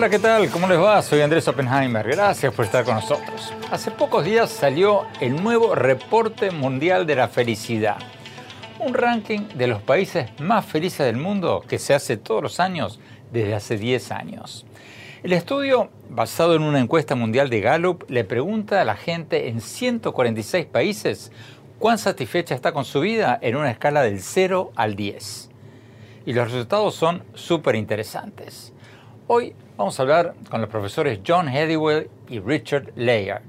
Hola, ¿qué tal? ¿Cómo les va? Soy Andrés Oppenheimer. Gracias por estar con nosotros. Hace pocos días salió el nuevo Reporte Mundial de la Felicidad, un ranking de los países más felices del mundo que se hace todos los años desde hace 10 años. El estudio, basado en una encuesta mundial de Gallup, le pregunta a la gente en 146 países cuán satisfecha está con su vida en una escala del 0 al 10. Y los resultados son súper interesantes. Hoy vamos a hablar con los profesores John Hedywell y Richard Layard,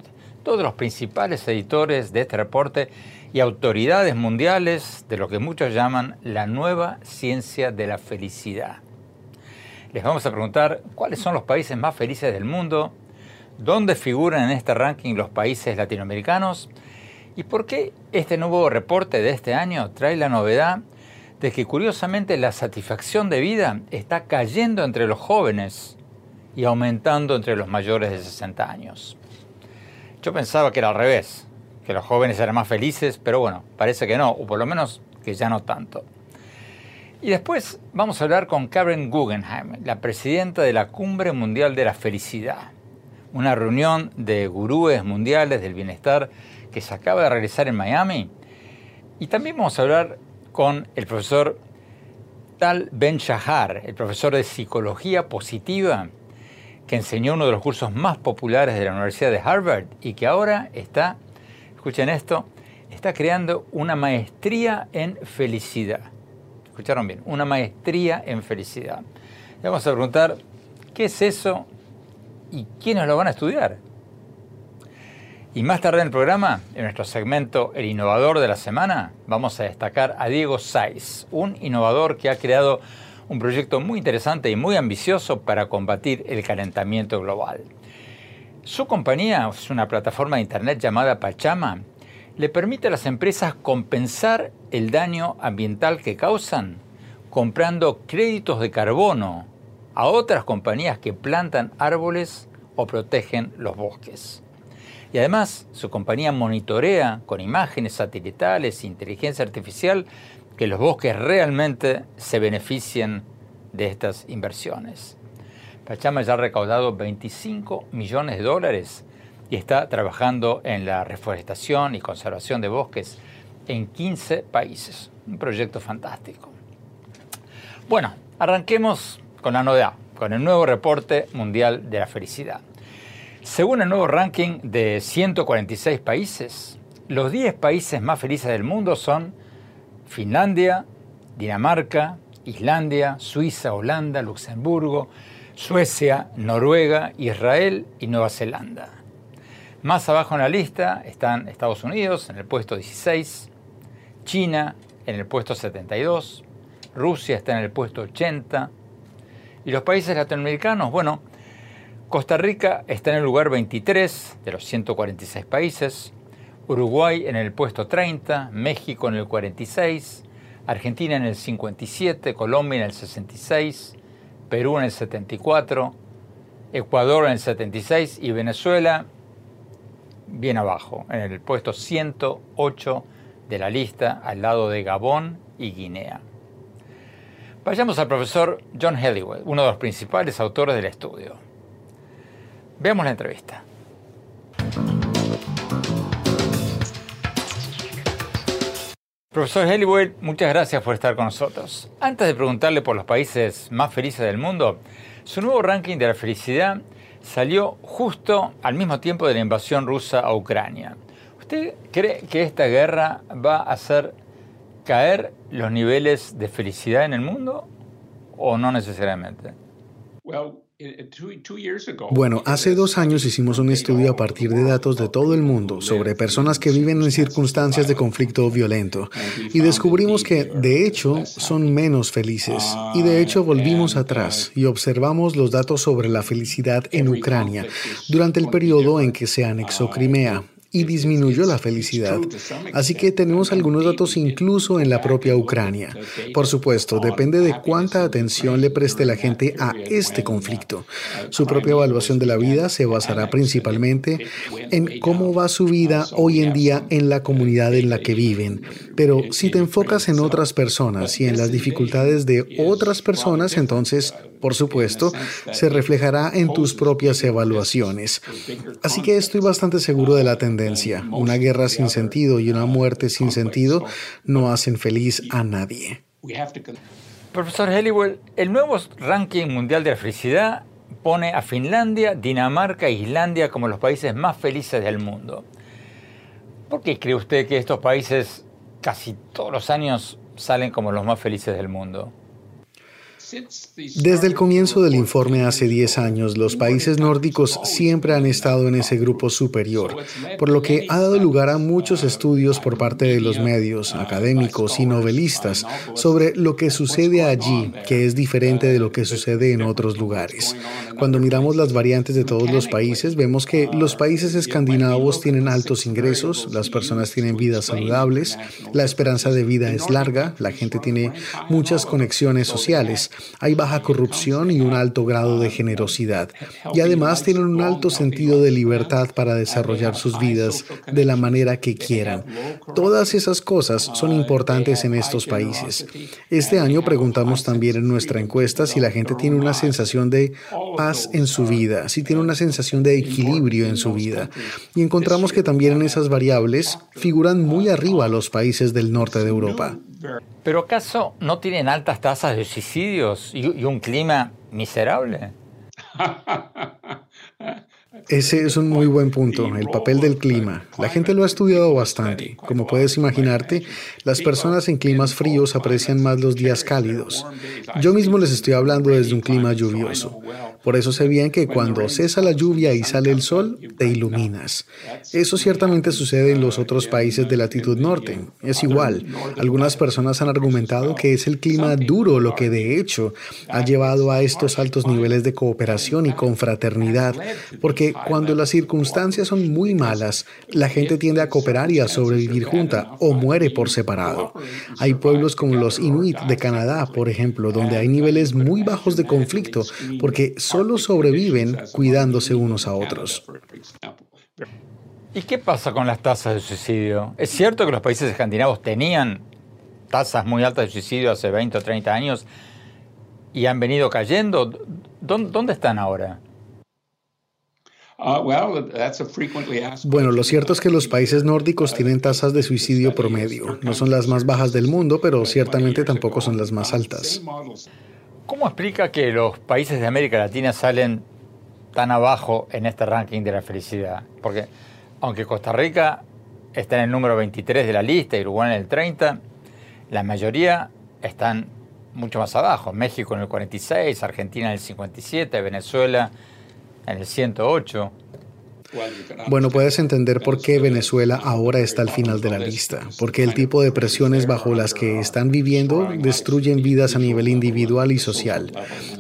todos los principales editores de este reporte y autoridades mundiales de lo que muchos llaman la nueva ciencia de la felicidad. Les vamos a preguntar cuáles son los países más felices del mundo, dónde figuran en este ranking los países latinoamericanos y por qué este nuevo reporte de este año trae la novedad de que curiosamente la satisfacción de vida está cayendo entre los jóvenes y aumentando entre los mayores de 60 años. Yo pensaba que era al revés, que los jóvenes eran más felices, pero bueno, parece que no, o por lo menos que ya no tanto. Y después vamos a hablar con Karen Guggenheim, la presidenta de la Cumbre Mundial de la Felicidad, una reunión de gurúes mundiales del bienestar que se acaba de realizar en Miami. Y también vamos a hablar con el profesor Tal Ben Shahar, el profesor de psicología positiva, que enseñó uno de los cursos más populares de la Universidad de Harvard y que ahora está, escuchen esto, está creando una maestría en felicidad. Escucharon bien, una maestría en felicidad. Le vamos a preguntar, ¿qué es eso y quiénes lo van a estudiar? Y más tarde en el programa, en nuestro segmento El Innovador de la Semana, vamos a destacar a Diego Saiz, un innovador que ha creado un proyecto muy interesante y muy ambicioso para combatir el calentamiento global. Su compañía, es una plataforma de Internet llamada Pachama, le permite a las empresas compensar el daño ambiental que causan comprando créditos de carbono a otras compañías que plantan árboles o protegen los bosques. Y además su compañía monitorea con imágenes satelitales e inteligencia artificial que los bosques realmente se beneficien de estas inversiones. Pachama ya ha recaudado 25 millones de dólares y está trabajando en la reforestación y conservación de bosques en 15 países. Un proyecto fantástico. Bueno, arranquemos con la novedad, con el nuevo reporte mundial de la felicidad. Según el nuevo ranking de 146 países, los 10 países más felices del mundo son Finlandia, Dinamarca, Islandia, Suiza, Holanda, Luxemburgo, Suecia, Noruega, Israel y Nueva Zelanda. Más abajo en la lista están Estados Unidos en el puesto 16, China en el puesto 72, Rusia está en el puesto 80 y los países latinoamericanos, bueno, Costa Rica está en el lugar 23 de los 146 países, Uruguay en el puesto 30, México en el 46, Argentina en el 57, Colombia en el 66, Perú en el 74, Ecuador en el 76 y Venezuela bien abajo, en el puesto 108 de la lista, al lado de Gabón y Guinea. Vayamos al profesor John Helliwell, uno de los principales autores del estudio. Veamos la entrevista. Profesor Helliwell, muchas gracias por estar con nosotros. Antes de preguntarle por los países más felices del mundo, su nuevo ranking de la felicidad salió justo al mismo tiempo de la invasión rusa a Ucrania. ¿Usted cree que esta guerra va a hacer caer los niveles de felicidad en el mundo o no necesariamente? Bueno, hace dos años hicimos un estudio a partir de datos de todo el mundo sobre personas que viven en circunstancias de conflicto violento. Y descubrimos que, de hecho, son menos felices. Y de hecho volvimos atrás y observamos los datos sobre la felicidad en Ucrania durante el periodo en que se anexó Crimea y disminuyó la felicidad. Así que tenemos algunos datos incluso en la propia Ucrania. Por supuesto, depende de cuánta atención le preste la gente a este conflicto. Su propia evaluación de la vida se basará principalmente en cómo va su vida hoy en día en la comunidad en la que viven. Pero si te enfocas en otras personas y en las dificultades de otras personas, entonces por supuesto, se reflejará en tus propias evaluaciones. Así que estoy bastante seguro de la tendencia. Una guerra sin sentido y una muerte sin sentido no hacen feliz a nadie. Profesor Helliwell, el nuevo ranking mundial de la felicidad pone a Finlandia, Dinamarca e Islandia como los países más felices del mundo. ¿Por qué cree usted que estos países casi todos los años salen como los más felices del mundo? Desde el comienzo del informe hace 10 años, los países nórdicos siempre han estado en ese grupo superior, por lo que ha dado lugar a muchos estudios por parte de los medios, académicos y novelistas sobre lo que sucede allí, que es diferente de lo que sucede en otros lugares. Cuando miramos las variantes de todos los países, vemos que los países escandinavos tienen altos ingresos, las personas tienen vidas saludables, la esperanza de vida es larga, la gente tiene muchas conexiones sociales, hay baja corrupción y un alto grado de generosidad. Y además tienen un alto sentido de libertad para desarrollar sus vidas de la manera que quieran. Todas esas cosas son importantes en estos países. Este año preguntamos también en nuestra encuesta si la gente tiene una sensación de paz en su vida, si tiene una sensación de equilibrio en su vida. Y encontramos que también en esas variables figuran muy arriba los países del norte de Europa. ¿Pero acaso no tienen altas tasas de suicidios y, un clima miserable? Ese es un muy buen punto, el papel del clima. La gente lo ha estudiado bastante. Como puedes imaginarte, las personas en climas fríos aprecian más los días cálidos. Yo mismo les estoy hablando desde un clima lluvioso. Por eso sé bien que cuando cesa la lluvia y sale el sol, te iluminas. Eso ciertamente sucede en los otros países de latitud norte. Es igual. Algunas personas han argumentado que es el clima duro lo que de hecho ha llevado a estos altos niveles de cooperación y confraternidad, porque cuando las circunstancias son muy malas, la gente tiende a cooperar y a sobrevivir junta o muere por separado. Hay pueblos como los Inuit de Canadá, por ejemplo, donde hay niveles muy bajos de conflicto, porque solo sobreviven cuidándose unos a otros. ¿Y qué pasa con las tasas de suicidio? ¿Es cierto que los países escandinavos tenían tasas muy altas de suicidio hace 20 o 30 años y han venido cayendo? ¿Dónde están ahora? Uh, bueno, lo cierto es que los países nórdicos tienen tasas de suicidio promedio. No son las más bajas del mundo, pero ciertamente tampoco son las más altas. ¿Cómo explica que los países de América Latina salen tan abajo en este ranking de la felicidad? Porque aunque Costa Rica está en el número 23 de la lista y Uruguay en el 30, la mayoría están mucho más abajo. México en el 46, Argentina en el 57, Venezuela en el 108. Bueno, puedes entender por qué Venezuela ahora está al final de la lista, porque el tipo de presiones bajo las que están viviendo destruyen vidas a nivel individual y social.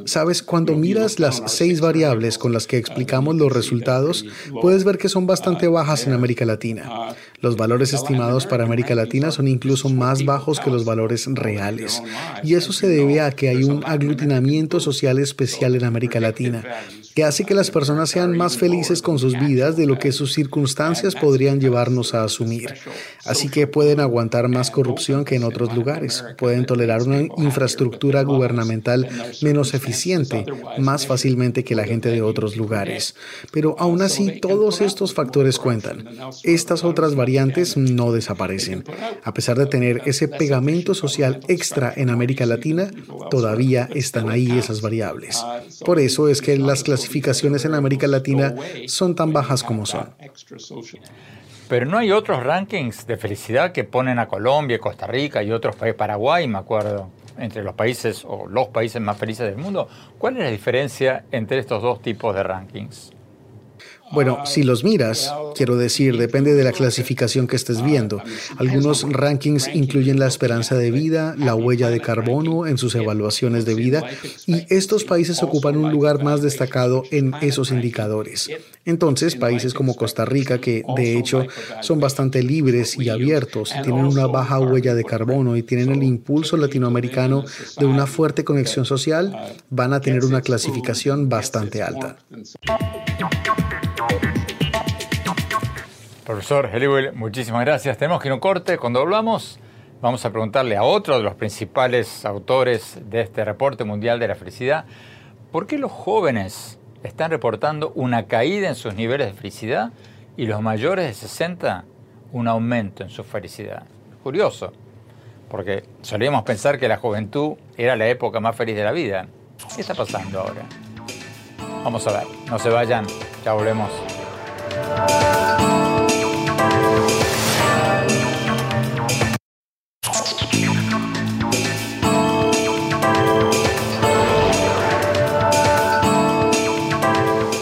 Sabes, cuando miras las seis variables con las que explicamos los resultados, puedes ver que son bastante bajas en América Latina. Los valores estimados para América Latina son incluso más bajos que los valores reales. Y eso se debe a que hay un aglutinamiento social especial en América Latina que hace que las personas sean más felices con sus vidas de lo que sus circunstancias podrían llevarnos a asumir. Así que pueden aguantar más corrupción que en otros lugares, pueden tolerar una infraestructura gubernamental menos eficiente más fácilmente que la gente de otros lugares. Pero aún así, todos estos factores cuentan. Estas otras variantes no desaparecen. A pesar de tener ese pegamento social extra en América Latina, todavía están ahí esas variables. Por eso es que las clasificaciones clasificaciones en América Latina son tan bajas como son. Pero no hay otros rankings de felicidad que ponen a Colombia, Costa Rica y otros países, Paraguay, me acuerdo, entre los países o los países más felices del mundo. ¿Cuál es la diferencia entre estos dos tipos de rankings? Bueno, si los miras, quiero decir, depende de la clasificación que estés viendo. Algunos rankings incluyen la esperanza de vida, la huella de carbono en sus evaluaciones de vida, y estos países ocupan un lugar más destacado en esos indicadores. Entonces, países como Costa Rica, que de hecho son bastante libres y abiertos, tienen una baja huella de carbono y tienen el impulso latinoamericano de una fuerte conexión social, van a tener una clasificación bastante alta. Profesor Heliwell, muchísimas gracias. Tenemos que ir a un corte. Cuando volvamos, vamos a preguntarle a otro de los principales autores de este reporte mundial de la felicidad ¿por qué los jóvenes están reportando una caída en sus niveles de felicidad y los mayores de 60 un aumento en su felicidad? Curioso, porque solíamos pensar que la juventud era la época más feliz de la vida. ¿Qué está pasando ahora? Vamos a ver, no se vayan, ya volvemos.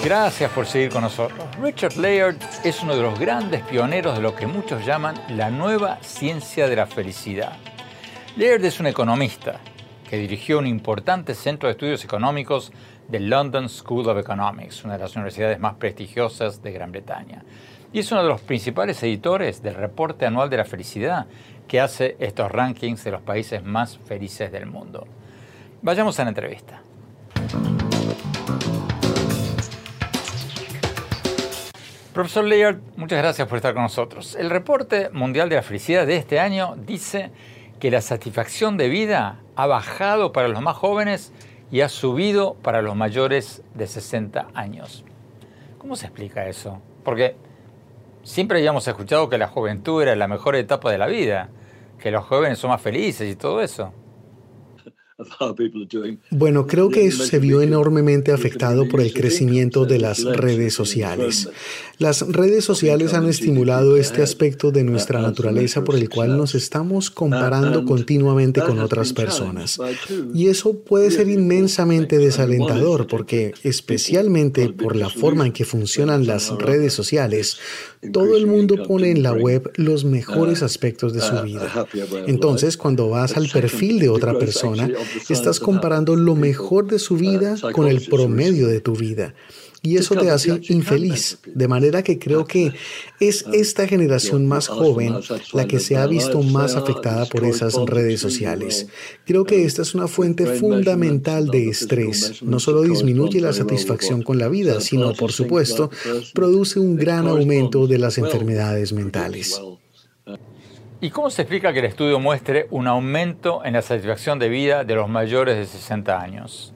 Gracias por seguir con nosotros. Richard Layard es uno de los grandes pioneros de lo que muchos llaman la nueva ciencia de la felicidad. Layard es un economista que dirigió un importante centro de estudios económicos del London School of Economics, una de las universidades más prestigiosas de Gran Bretaña. Y es uno de los principales editores del reporte anual de la felicidad que hace estos rankings de los países más felices del mundo. Vayamos a la entrevista. Profesor Layard, muchas gracias por estar con nosotros. El reporte mundial de la felicidad de este año dice que la satisfacción de vida ha bajado para los más jóvenes y ha subido para los mayores de 60 años. ¿Cómo se explica eso? Porque siempre habíamos escuchado que la juventud era la mejor etapa de la vida, que los jóvenes son más felices y todo eso. Bueno, creo que eso se vio enormemente afectado por el crecimiento de las redes sociales. Las redes sociales han estimulado este aspecto de nuestra naturaleza por el cual nos estamos comparando continuamente con otras personas. Y eso puede ser inmensamente desalentador porque, especialmente por la forma en que funcionan las redes sociales, todo el mundo pone en la web los mejores aspectos de su vida. Entonces, cuando vas al perfil de otra persona, estás comparando lo mejor de su vida con el promedio de tu vida. Y eso te hace infeliz. De manera que creo que es esta generación más joven la que se ha visto más afectada por esas redes sociales. Creo que esta es una fuente fundamental de estrés. No solo disminuye la satisfacción con la vida, sino, por supuesto, produce un gran aumento de las enfermedades mentales. ¿Y cómo se explica que el estudio muestre un aumento en la satisfacción de vida de los mayores de 60 años?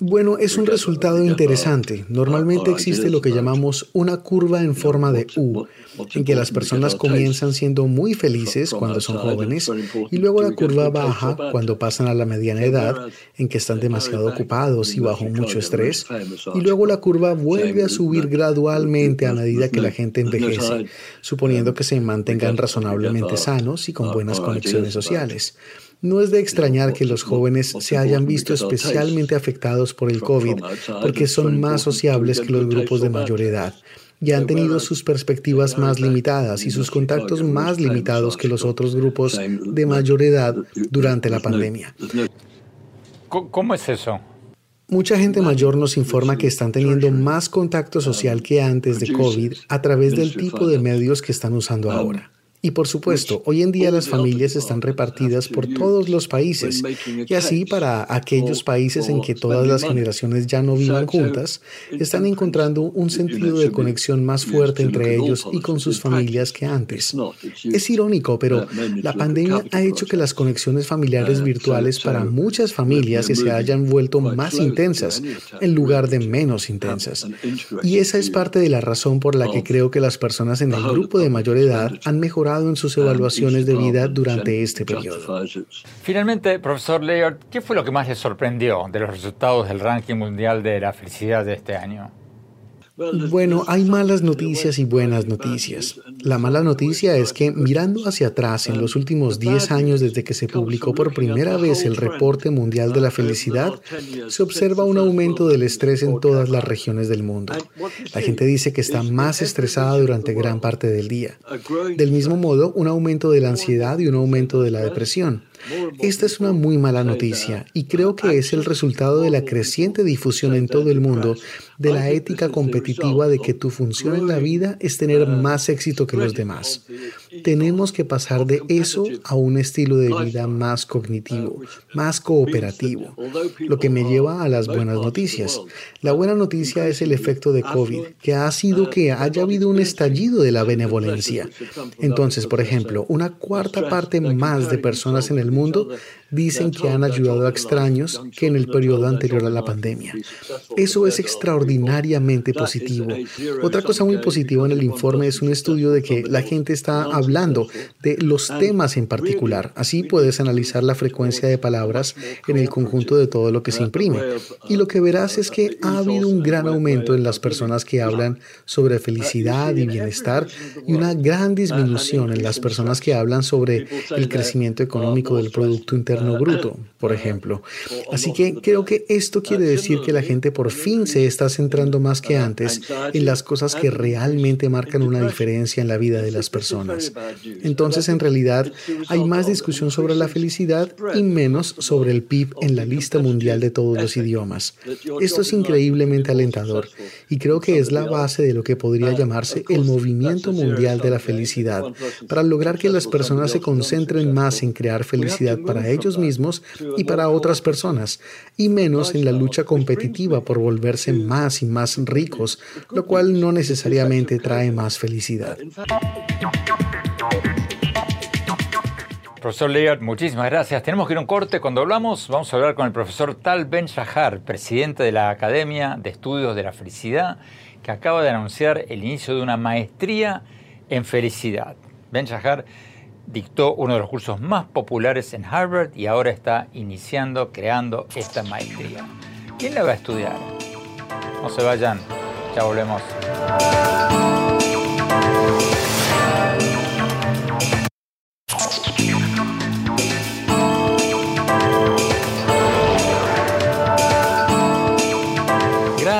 Bueno, es un resultado interesante. Normalmente existe lo que llamamos una curva en forma de U, en que las personas comienzan siendo muy felices cuando son jóvenes y luego la curva baja cuando pasan a la mediana edad, en que están demasiado ocupados y bajo mucho estrés, y luego la curva vuelve a subir gradualmente a medida que la gente envejece, suponiendo que se mantengan razonablemente sanos y con buenas conexiones sociales. No es de extrañar que los jóvenes se hayan visto especialmente afectados por el COVID porque son más sociables que los grupos de mayor edad y han tenido sus perspectivas más limitadas y sus contactos más limitados que los otros grupos de mayor edad durante la pandemia. ¿Cómo es eso? Mucha gente mayor nos informa que están teniendo más contacto social que antes de COVID a través del tipo de medios que están usando ahora. Y por supuesto, hoy en día las familias están repartidas por todos los países. Y así para aquellos países en que todas las generaciones ya no vivan juntas, están encontrando un sentido de conexión más fuerte entre ellos y con sus familias que antes. Es irónico, pero la pandemia ha hecho que las conexiones familiares virtuales para muchas familias se hayan vuelto más intensas en lugar de menos intensas. Y esa es parte de la razón por la que creo que las personas en el grupo de mayor edad han mejorado en sus evaluaciones de vida durante este periodo. Finalmente, profesor Layard, ¿qué fue lo que más le sorprendió de los resultados del ranking mundial de la felicidad de este año? Bueno, hay malas noticias y buenas noticias. La mala noticia es que mirando hacia atrás en los últimos 10 años desde que se publicó por primera vez el reporte mundial de la felicidad, se observa un aumento del estrés en todas las regiones del mundo. La gente dice que está más estresada durante gran parte del día. Del mismo modo, un aumento de la ansiedad y un aumento de la depresión. Esta es una muy mala noticia y creo que es el resultado de la creciente difusión en todo el mundo de la ética competitiva de que tu función en la vida es tener más éxito que los demás. Tenemos que pasar de eso a un estilo de vida más cognitivo, más cooperativo, lo que me lleva a las buenas noticias. La buena noticia es el efecto de COVID, que ha sido que haya habido un estallido de la benevolencia. Entonces, por ejemplo, una cuarta parte más de personas en el mundo dicen que han ayudado a extraños que en el periodo anterior a la pandemia. Eso es extraordinariamente positivo. Otra cosa muy positiva en el informe es un estudio de que la gente está hablando de los temas en particular. Así puedes analizar la frecuencia de palabras en el conjunto de todo lo que se imprime. Y lo que verás es que ha habido un gran aumento en las personas que hablan sobre felicidad y bienestar y una gran disminución en las personas que hablan sobre el crecimiento económico del Producto Interno Bruto, por ejemplo. Así que creo que esto quiere decir que la gente por fin se está centrando más que antes en las cosas que realmente marcan una diferencia en la vida de las personas. Entonces, en realidad, hay más discusión sobre la felicidad y menos sobre el PIB en la lista mundial de todos los idiomas. Esto es increíblemente alentador y creo que es la base de lo que podría llamarse el movimiento mundial de la felicidad, para lograr que las personas se concentren más en crear felicidad para ellos mismos y para otras personas, y menos en la lucha competitiva por volverse más y más ricos, lo cual no necesariamente trae más felicidad. Profesor Lear, muchísimas gracias. Tenemos que ir a un corte. Cuando hablamos, vamos a hablar con el profesor Tal Ben Shahar, presidente de la Academia de Estudios de la Felicidad, que acaba de anunciar el inicio de una maestría en felicidad. Ben Shahar dictó uno de los cursos más populares en Harvard y ahora está iniciando, creando esta maestría. ¿Quién la va a estudiar? No se vayan, ya volvemos.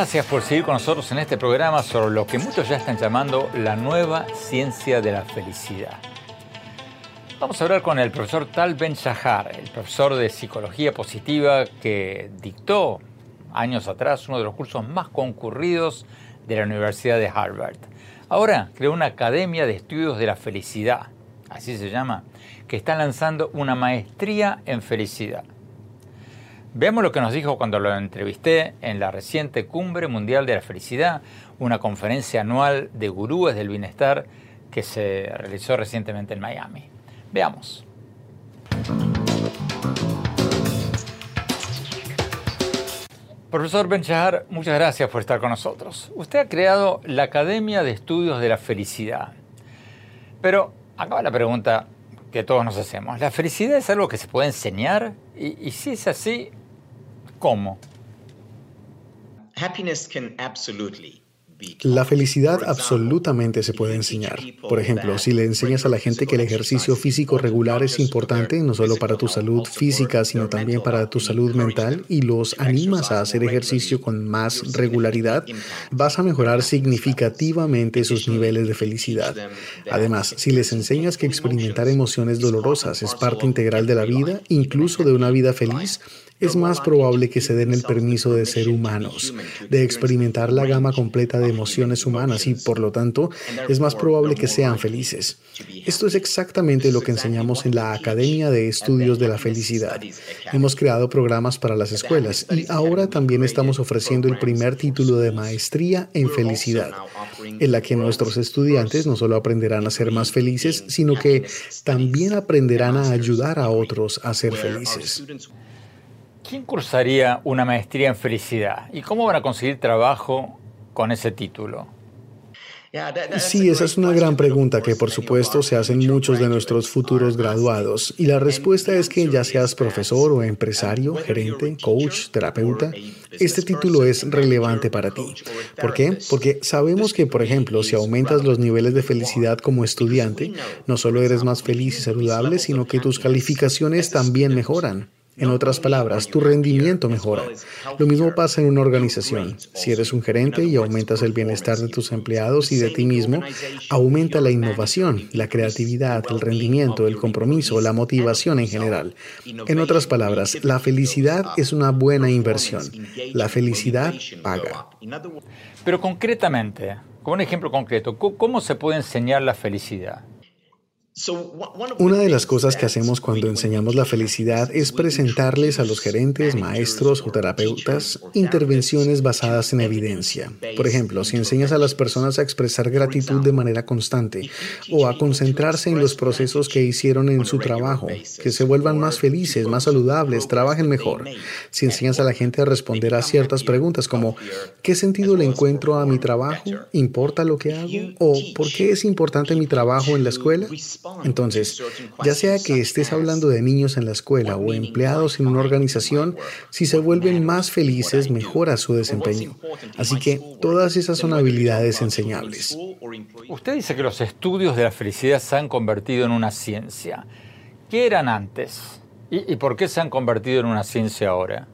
Gracias por seguir con nosotros en este programa sobre lo que muchos ya están llamando la nueva ciencia de la felicidad. Vamos a hablar con el profesor Tal Ben Shahar, el profesor de psicología positiva que dictó años atrás uno de los cursos más concurridos de la Universidad de Harvard. Ahora creó una academia de estudios de la felicidad, así se llama, que está lanzando una maestría en felicidad. Veamos lo que nos dijo cuando lo entrevisté en la reciente Cumbre Mundial de la Felicidad, una conferencia anual de gurúes del bienestar que se realizó recientemente en Miami. Veamos. Profesor Ben Shahar, muchas gracias por estar con nosotros. Usted ha creado la Academia de Estudios de la Felicidad. Pero acaba la pregunta que todos nos hacemos. ¿La felicidad es algo que se puede enseñar? Y, y si es así, ¿Cómo? La felicidad absolutamente se puede enseñar. Por ejemplo, si le enseñas a la gente que el ejercicio físico regular es importante no solo para tu salud física, sino también para tu salud mental y los animas a hacer ejercicio con más regularidad, vas a mejorar significativamente sus niveles de felicidad. Además, si les enseñas que experimentar emociones dolorosas es parte integral de la vida, incluso de una vida feliz, es más probable que se den el permiso de ser humanos, de experimentar la gama completa de emociones humanas y, por lo tanto, es más probable que sean felices. Esto es exactamente lo que enseñamos en la Academia de Estudios de la Felicidad. Hemos creado programas para las escuelas y ahora también estamos ofreciendo el primer título de maestría en felicidad, en la que nuestros estudiantes no solo aprenderán a ser más felices, sino que también aprenderán a ayudar a otros a ser felices. ¿Quién cursaría una maestría en felicidad? ¿Y cómo van a conseguir trabajo con ese título? Sí, esa es una gran pregunta que por supuesto se hacen muchos de nuestros futuros graduados. Y la respuesta es que ya seas profesor o empresario, gerente, coach, terapeuta, este título es relevante para ti. ¿Por qué? Porque sabemos que, por ejemplo, si aumentas los niveles de felicidad como estudiante, no solo eres más feliz y saludable, sino que tus calificaciones también mejoran. En otras palabras, tu rendimiento mejora. Lo mismo pasa en una organización. Si eres un gerente y aumentas el bienestar de tus empleados y de ti mismo, aumenta la innovación, la creatividad, el rendimiento, el compromiso, la motivación en general. En otras palabras, la felicidad es una buena inversión. La felicidad paga. Pero concretamente, con un ejemplo concreto, ¿cómo se puede enseñar la felicidad? Una de las cosas que hacemos cuando enseñamos la felicidad es presentarles a los gerentes, maestros o terapeutas intervenciones basadas en evidencia. Por ejemplo, si enseñas a las personas a expresar gratitud de manera constante o a concentrarse en los procesos que hicieron en su trabajo, que se vuelvan más felices, más saludables, trabajen mejor. Si enseñas a la gente a responder a ciertas preguntas como ¿qué sentido le encuentro a mi trabajo? ¿Importa lo que hago? ¿O por qué es importante mi trabajo en la escuela? Entonces, ya sea que estés hablando de niños en la escuela o empleados en una organización, si se vuelven más felices, mejora su desempeño. Así que todas esas son habilidades enseñables. Usted dice que los estudios de la felicidad se han convertido en una ciencia. ¿Qué eran antes? ¿Y, por qué se han convertido en una ciencia ahora?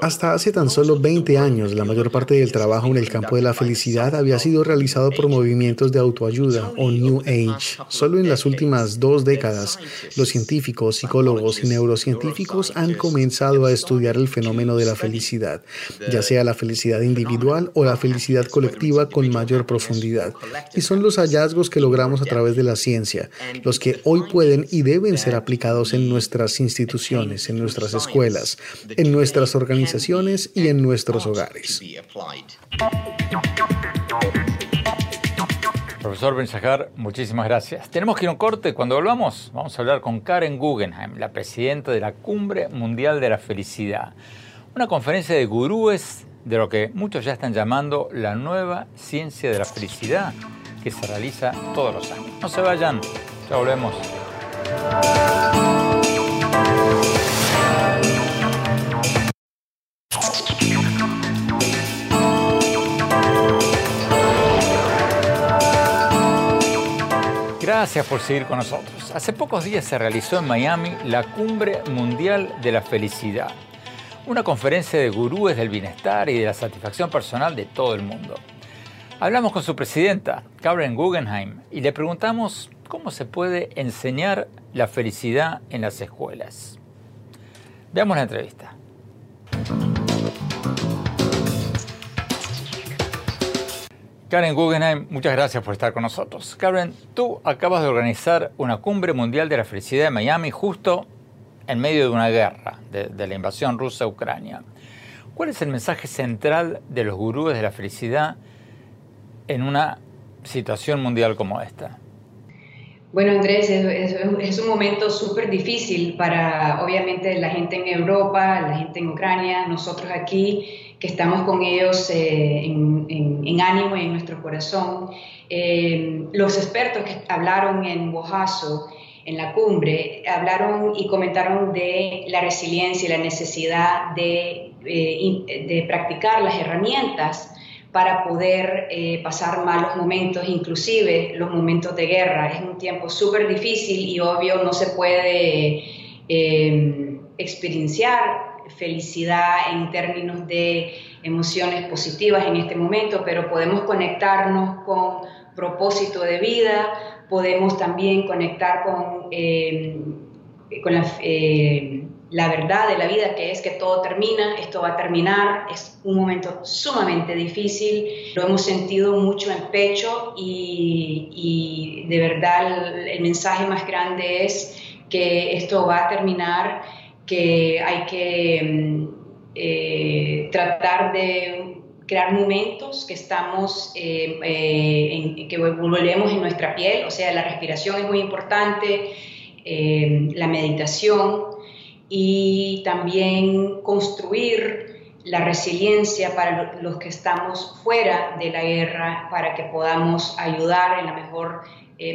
Hasta hace tan solo 20 años, la mayor parte del trabajo en el campo de la felicidad había sido realizado por movimientos de autoayuda o New Age. Solo en las últimas dos décadas, los científicos, psicólogos y neurocientíficos han comenzado a estudiar el fenómeno de la felicidad, ya sea la felicidad individual o la felicidad colectiva con mayor profundidad. Y son los hallazgos que logramos a través de la ciencia, los que hoy pueden y deben ser aplicados en nuestras instituciones, en nuestras escuelas, en nuestras nuestras organizaciones y en nuestros hogares. Profesor Benzajar, muchísimas gracias. Tenemos que ir a un corte. Cuando volvamos, vamos a hablar con Karen Guggenheim, la presidenta de la Cumbre Mundial de la Felicidad. Una conferencia de gurúes de lo que muchos ya están llamando la nueva ciencia de la felicidad, que se realiza todos los años. No se vayan, ya volvemos. Gracias por seguir con nosotros. Hace pocos días se realizó en Miami la Cumbre Mundial de la Felicidad, una conferencia de gurúes del bienestar y de la satisfacción personal de todo el mundo. Hablamos con su presidenta, Karen Guggenheim, y le preguntamos cómo se puede enseñar la felicidad en las escuelas. Veamos la entrevista. Karen Guggenheim, muchas gracias por estar con nosotros. Karen, tú acabas de organizar una cumbre mundial de la felicidad en Miami justo en medio de una guerra, de, la invasión rusa a Ucrania. ¿Cuál es el mensaje central de los gurúes de la felicidad en una situación mundial como esta? Bueno, Andrés, es, un momento súper difícil para, obviamente, la gente en Europa, la gente en Ucrania, nosotros aquí que estamos con ellos eh, en, ánimo y en nuestro corazón. Eh, los expertos que hablaron en Bojazo, en la cumbre, hablaron y comentaron de la resiliencia y la necesidad de, eh, de practicar las herramientas para poder pasar malos momentos, inclusive los momentos de guerra. Es un tiempo súper difícil y obvio no se puede experienciar felicidad en términos de emociones positivas en este momento, pero podemos conectarnos con propósito de vida, podemos también conectar con, eh, con la, eh, la, verdad de la vida, que es que todo termina, esto va a terminar, es un momento sumamente difícil, lo hemos sentido mucho en pecho y, y de verdad el, el mensaje más grande es que esto va a terminar que hay que mm, eh, tratar de crear momentos que estamos, eh, eh, que volvemos en nuestra piel, o sea, la respiración es muy importante, la meditación y también construir la resiliencia para los que estamos fuera de la guerra, para que podamos ayudar en la mejor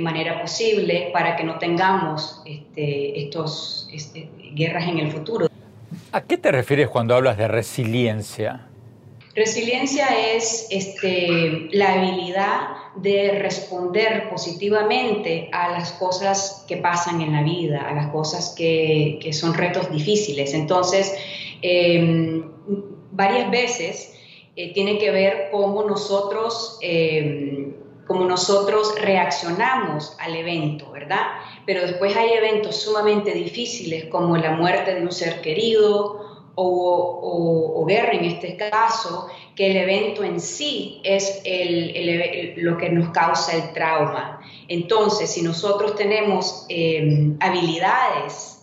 manera posible, para que no tengamos este, estos este, guerras en el futuro. ¿A qué te refieres cuando hablas de resiliencia? Resiliencia es este, la habilidad de responder positivamente a las cosas que pasan en la vida, a las cosas que, que son retos difíciles. Entonces, em, varias veces eh, tiene que ver cómo nosotros, em, cómo nosotros reaccionamos al evento, ¿verdad? pero después hay eventos sumamente difíciles como la muerte de un ser querido o, guerra en este caso, que el evento en sí es lo que nos causa el trauma. Entonces, si nosotros tenemos eh, habilidades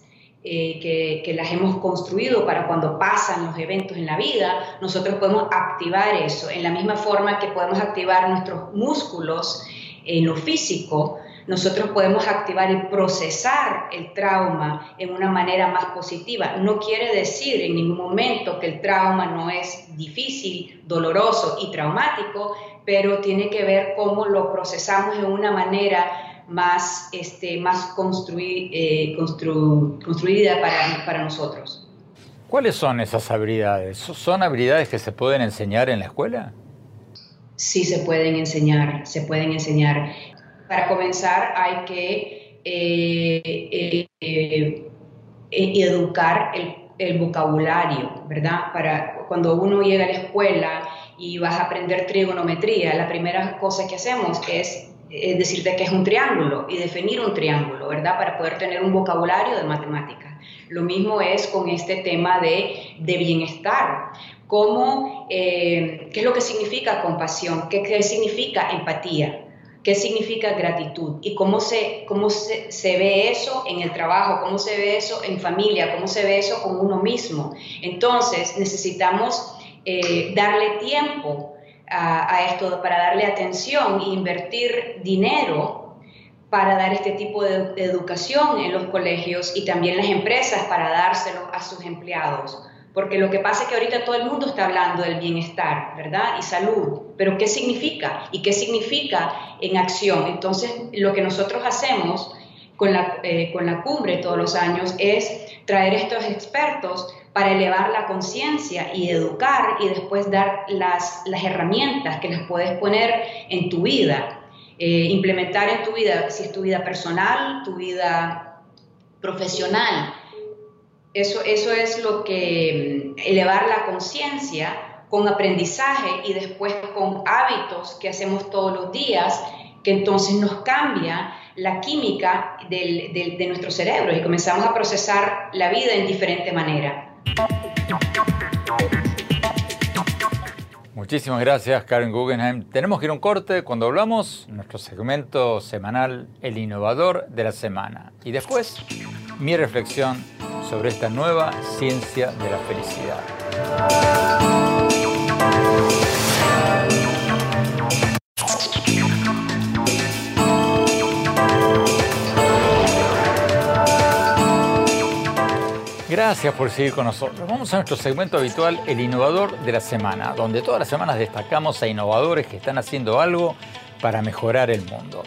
eh, que, las hemos construido para cuando pasan los eventos en la vida, nosotros podemos activar eso, en la misma forma que podemos activar nuestros músculos en lo físico, nosotros podemos activar y procesar el trauma en una manera más positiva. No quiere decir en ningún momento que el trauma no es difícil, doloroso y traumático, pero tiene que ver cómo lo procesamos de una manera más, este, más eh, construida para, para nosotros. ¿Cuáles son esas habilidades? ¿Son habilidades que se pueden enseñar en la escuela? Sí, se pueden enseñar, se pueden enseñar. Para comenzar hay que eh, eh, eh, educar el, vocabulario, ¿verdad? Para cuando uno llega a la escuela y vas a aprender trigonometría, la primera cosa que hacemos es, decirte que es un triángulo y definir un triángulo, ¿verdad? Para poder tener un vocabulario de matemáticas. Lo mismo es con este tema de, bienestar. ¿Cómo, ¿Qué es lo que significa compasión? ¿Qué significa empatía? qué significa gratitud y cómo se, cómo se, ve eso en el trabajo, cómo se ve eso en familia, cómo se ve eso con uno mismo. Entonces necesitamos eh, darle tiempo a, esto, para darle atención e invertir dinero para dar este tipo de, educación en los colegios y también las empresas para dárselo a sus empleados porque lo que pasa es que ahorita todo el mundo está hablando del bienestar, ¿verdad? Y salud, pero ¿qué significa? ¿Y qué significa en acción? Entonces, lo que nosotros hacemos con la, eh, con la cumbre todos los años es traer estos expertos para elevar la conciencia y educar y después dar las, las herramientas que las puedes poner en tu vida, eh, implementar en tu vida, si es tu vida personal, tu vida profesional, eso, eso es lo que mm, elevar la conciencia con aprendizaje y después con hábitos que hacemos todos los días, que entonces nos cambia la química de nuestro cerebro y comenzamos a procesar la vida en diferente manera. Muchísimas gracias, Karen Guggenheim. Tenemos que ir a un corte cuando hablamos nuestro segmento semanal El Innovador de la Semana. Y después, mi reflexión sobre esta nueva ciencia de la felicidad. Gracias por seguir con nosotros. Vamos a nuestro segmento habitual, el innovador de la semana, donde todas las semanas destacamos a innovadores que están haciendo algo para mejorar el mundo.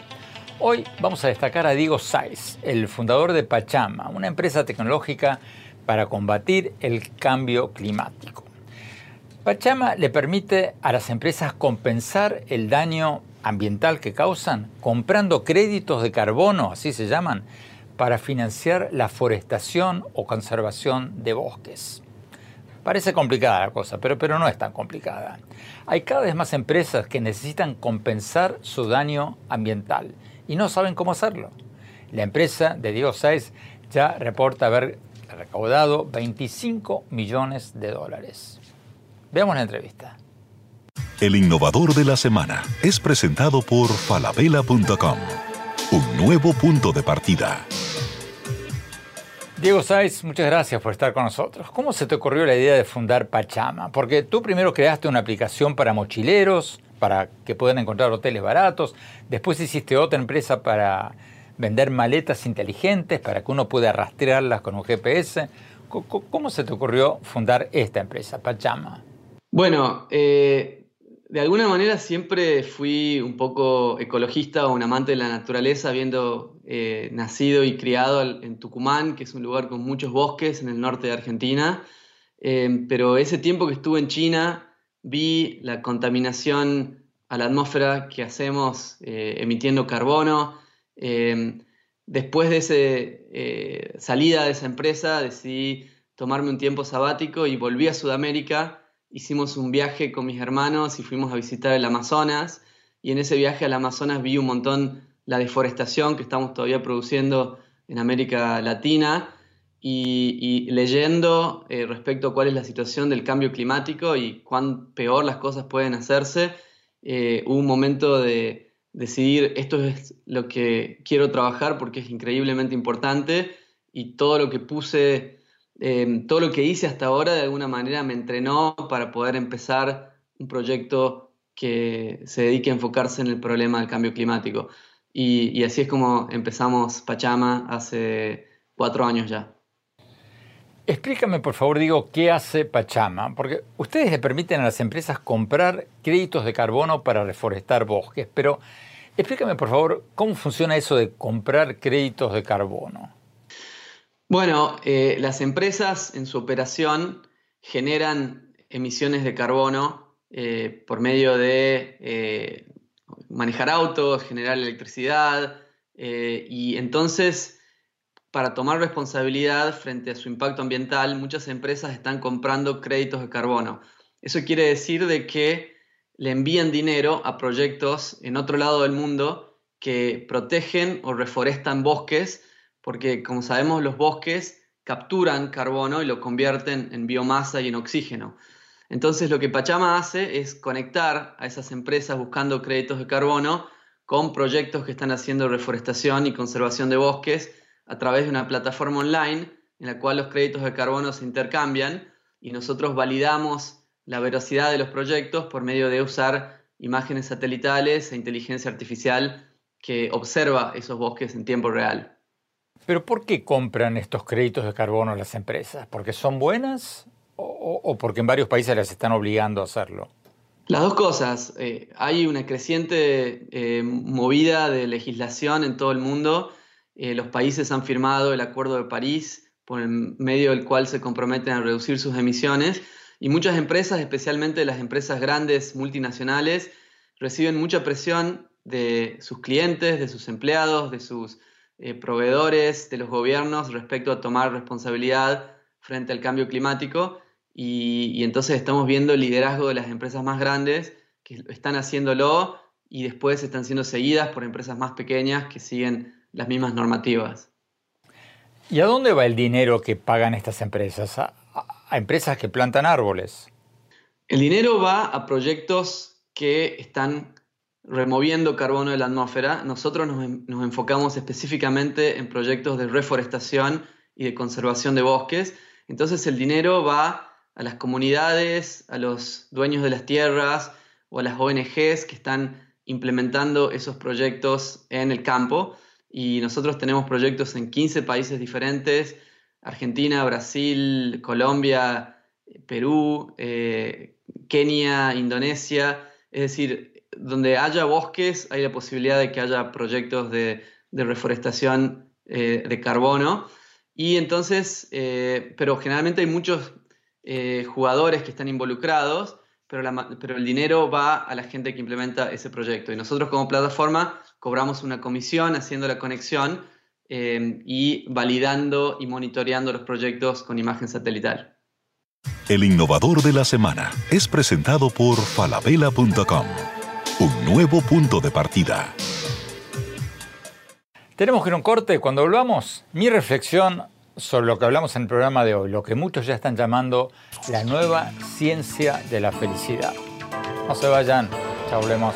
Hoy vamos a destacar a Diego Saiz, el fundador de Pachama, una empresa tecnológica para combatir el cambio climático. Pachama le permite a las empresas compensar el daño ambiental que causan comprando créditos de carbono, así se llaman, para financiar la forestación o conservación de bosques. Parece complicada la cosa, pero, pero no es tan complicada. Hay cada vez más empresas que necesitan compensar su daño ambiental y no saben cómo hacerlo. La empresa de Diego Saiz ya reporta haber recaudado 25 millones de dólares. Veamos la entrevista. El innovador de la semana es presentado por falabella.com, un nuevo punto de partida. Diego Saiz, muchas gracias por estar con nosotros. ¿Cómo se te ocurrió la idea de fundar Pachama? Porque tú primero creaste una aplicación para mochileros, para que puedan encontrar hoteles baratos. Después hiciste otra empresa para vender maletas inteligentes, para que uno pueda rastrearlas con un GPS. ¿Cómo se te ocurrió fundar esta empresa, Pachama? Bueno, eh, de alguna manera siempre fui un poco ecologista o un amante de la naturaleza, habiendo eh, nacido y criado en Tucumán, que es un lugar con muchos bosques en el norte de Argentina. Eh, pero ese tiempo que estuve en China vi la contaminación a la atmósfera que hacemos eh, emitiendo carbono. Em, después de esa eh, salida de esa empresa decidí tomarme un tiempo sabático y volví a Sudamérica. Hicimos un viaje con mis hermanos y fuimos a visitar el Amazonas. Y en ese viaje al Amazonas vi un montón la deforestación que estamos todavía produciendo en América Latina. y, leyendo eh, respecto a cuál es la situación del cambio climático y cuán peor las cosas pueden hacerse, eh, hubo un momento de decidir esto es lo que quiero trabajar porque es increíblemente importante y todo lo que puse, em, todo lo que hice hasta ahora de alguna manera me entrenó para poder empezar un proyecto que se dedique a enfocarse en el problema del cambio climático. y así es como empezamos Pachama hace cuatro años ya. Explícame, por favor, digo, ¿qué hace Pachama? Porque ustedes le permiten a las empresas comprar créditos de carbono para reforestar bosques, pero explícame, por favor, cómo funciona eso de comprar créditos de carbono. Bueno, eh, las empresas en su operación generan emisiones de carbono eh, por medio de eh, manejar autos, generar electricidad, y entonces para tomar responsabilidad frente a su impacto ambiental, muchas empresas están comprando créditos de carbono. Eso quiere decir de que le envían dinero a proyectos en otro lado del mundo que protegen o reforestan bosques, porque como sabemos los bosques capturan carbono y lo convierten en biomasa y en oxígeno. Entonces lo que Pachama hace es conectar a esas empresas buscando créditos de carbono con proyectos que están haciendo reforestación y conservación de bosques a través de una plataforma online en la cual los créditos de carbono se intercambian y nosotros validamos la veracidad de los proyectos por medio de usar imágenes satelitales e inteligencia artificial que observa esos bosques en tiempo real. Pero ¿por qué compran estos créditos de carbono las empresas? ¿Porque son buenas o, porque en varios países las están obligando a hacerlo? Las dos cosas. Eh, hay una creciente eh, movida de legislación en todo el mundo eh, los países han firmado el Acuerdo de París, por el medio del cual se comprometen a reducir sus emisiones, y muchas empresas, especialmente las empresas grandes multinacionales, reciben mucha presión de sus clientes, de sus empleados, de sus eh, proveedores, de los gobiernos respecto a tomar responsabilidad frente al cambio climático. Y, y, entonces estamos viendo el liderazgo de las empresas más grandes que están haciéndolo y después están siendo seguidas por empresas más pequeñas que siguen las mismas normativas. ¿Y a dónde va el dinero que pagan estas empresas? A, empresas que plantan árboles. El dinero va a proyectos que están removiendo carbono de la atmósfera. Nosotros nos, nos, enfocamos específicamente en proyectos de reforestación y de conservación de bosques. Entonces el dinero va a las comunidades, a los dueños de las tierras o a las ONGs que están implementando esos proyectos en el campo y nosotros tenemos proyectos en 15 países diferentes, Argentina, Brasil, Colombia, Perú, eh, Kenia, Indonesia, es decir, donde haya bosques hay la posibilidad de que haya proyectos de, reforestación eh, de carbono. Y entonces, eh, pero generalmente hay muchos jugadores que están involucrados, pero, pero el dinero va a la gente que implementa ese proyecto. Y nosotros como plataforma cobramos una comisión haciendo la conexión eh, y validando y monitoreando los proyectos con imagen satelital. El innovador de la semana es presentado por falabella.com, un nuevo punto de partida. Tenemos que ir a un corte. Cuando volvamos, mi reflexión sobre lo que hablamos en el programa de hoy, lo que muchos ya están llamando la nueva ciencia de la felicidad. No se vayan, ya volvemos.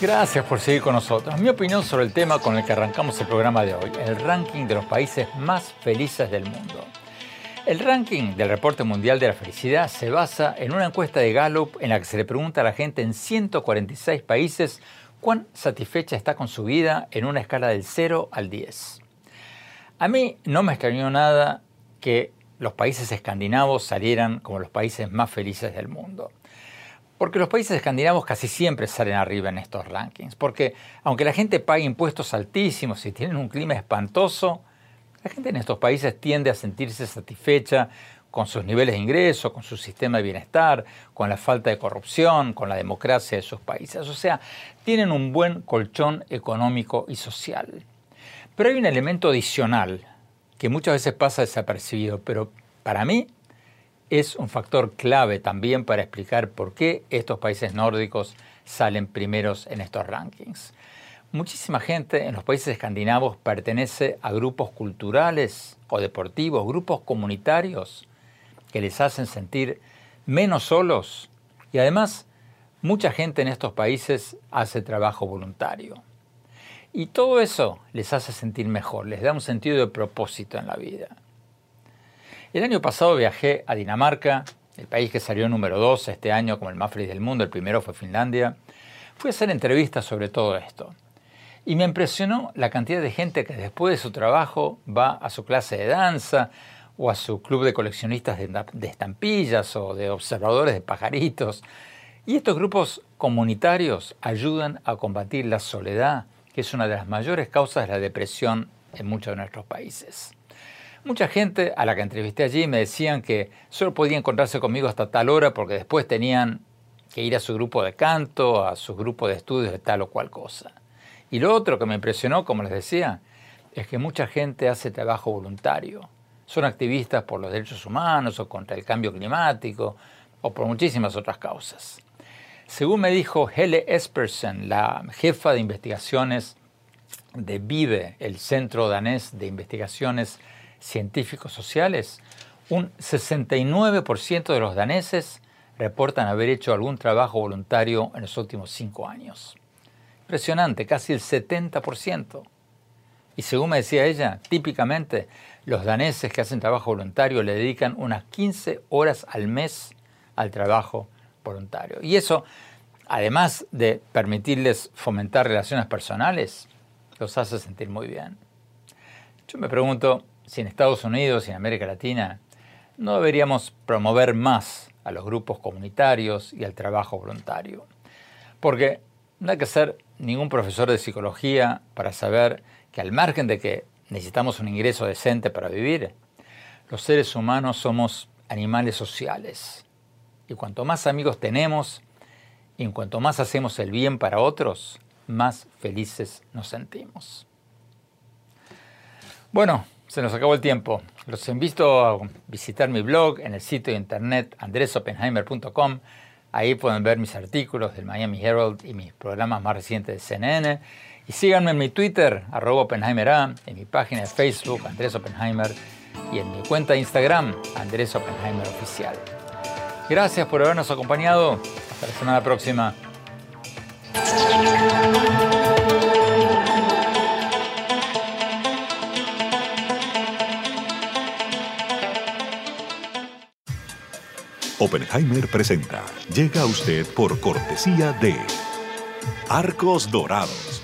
Gracias por seguir con nosotros. Mi opinión sobre el tema con el que arrancamos el programa de hoy, el ranking de los países más felices del mundo. El ranking del Reporte Mundial de la Felicidad se basa en una encuesta de Gallup en la que se le pregunta a la gente en 146 países cuán satisfecha está con su vida en una escala del 0 al 10. A mí no me extrañó nada que los países escandinavos salieran como los países más felices del mundo. Porque los países escandinavos casi siempre salen arriba en estos rankings. Porque aunque la gente pague impuestos altísimos y tienen un clima espantoso, la gente en estos países tiende a sentirse satisfecha con sus niveles de ingreso, con su sistema de bienestar, con la falta de corrupción, con la democracia de sus países. O sea, tienen un buen colchón económico y social. Pero hay un elemento adicional que muchas veces pasa desapercibido, pero para mí es un factor clave también para explicar por qué estos países nórdicos salen primeros en estos rankings. Muchísima gente en los países escandinavos pertenece a grupos culturales o deportivos, grupos comunitarios que les hacen sentir menos solos y además mucha gente en estos países hace trabajo voluntario. Y todo eso les hace sentir mejor, les da un sentido de propósito en la vida. El año pasado viajé a Dinamarca, el país que salió número 2 este año como el más feliz del mundo, el primero fue Finlandia. Fui a hacer entrevistas sobre todo esto. Y me impresionó la cantidad de gente que después de su trabajo va a su clase de danza o a su club de coleccionistas de estampillas o de observadores de pajaritos. Y estos grupos comunitarios ayudan a combatir la soledad, que es una de las mayores causas de la depresión en muchos de nuestros países. Mucha gente a la que entrevisté allí me decían que solo podía encontrarse conmigo hasta tal hora porque después tenían que ir a su grupo de canto, a su grupo de estudios de tal o cual cosa. Y lo otro que me impresionó, como les decía, es que mucha gente hace trabajo voluntario. Son activistas por los derechos humanos o contra el cambio climático o por muchísimas otras causas. Según me dijo Hele Espersen, la jefa de investigaciones de VIVE, el Centro Danés de Investigaciones científicos sociales, un 69% de los daneses reportan haber hecho algún trabajo voluntario en los últimos cinco años. Impresionante, casi el 70%. Y según me decía ella, típicamente los daneses que hacen trabajo voluntario le dedican unas 15 horas al mes al trabajo voluntario. Y eso, además de permitirles fomentar relaciones personales, los hace sentir muy bien. Yo me pregunto, si en Estados Unidos y en América Latina no deberíamos promover más a los grupos comunitarios y al trabajo voluntario. Porque no hay que ser ningún profesor de psicología para saber que al margen de que necesitamos un ingreso decente para vivir, los seres humanos somos animales sociales. Y cuanto más amigos tenemos y en cuanto más hacemos el bien para otros, más felices nos sentimos. Bueno, se nos acabó el tiempo. Los invito a visitar mi blog en el sitio de internet andresopenheimer.com. Ahí pueden ver mis artículos del Miami Herald y mis programas más recientes de CNN. Y síganme en mi Twitter, arroba en mi página de Facebook, Andrés Oppenheimer, y en mi cuenta de Instagram, Andrés Oppenheimer Oficial. Gracias por habernos acompañado. Hasta la semana próxima. Oppenheimer presenta. Llega a usted por cortesía de Arcos Dorados.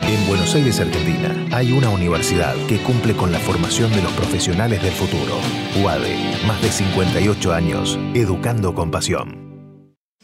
En Buenos Aires, Argentina, hay una universidad que cumple con la formación de los profesionales del futuro. UADE, más de 58 años, educando con pasión.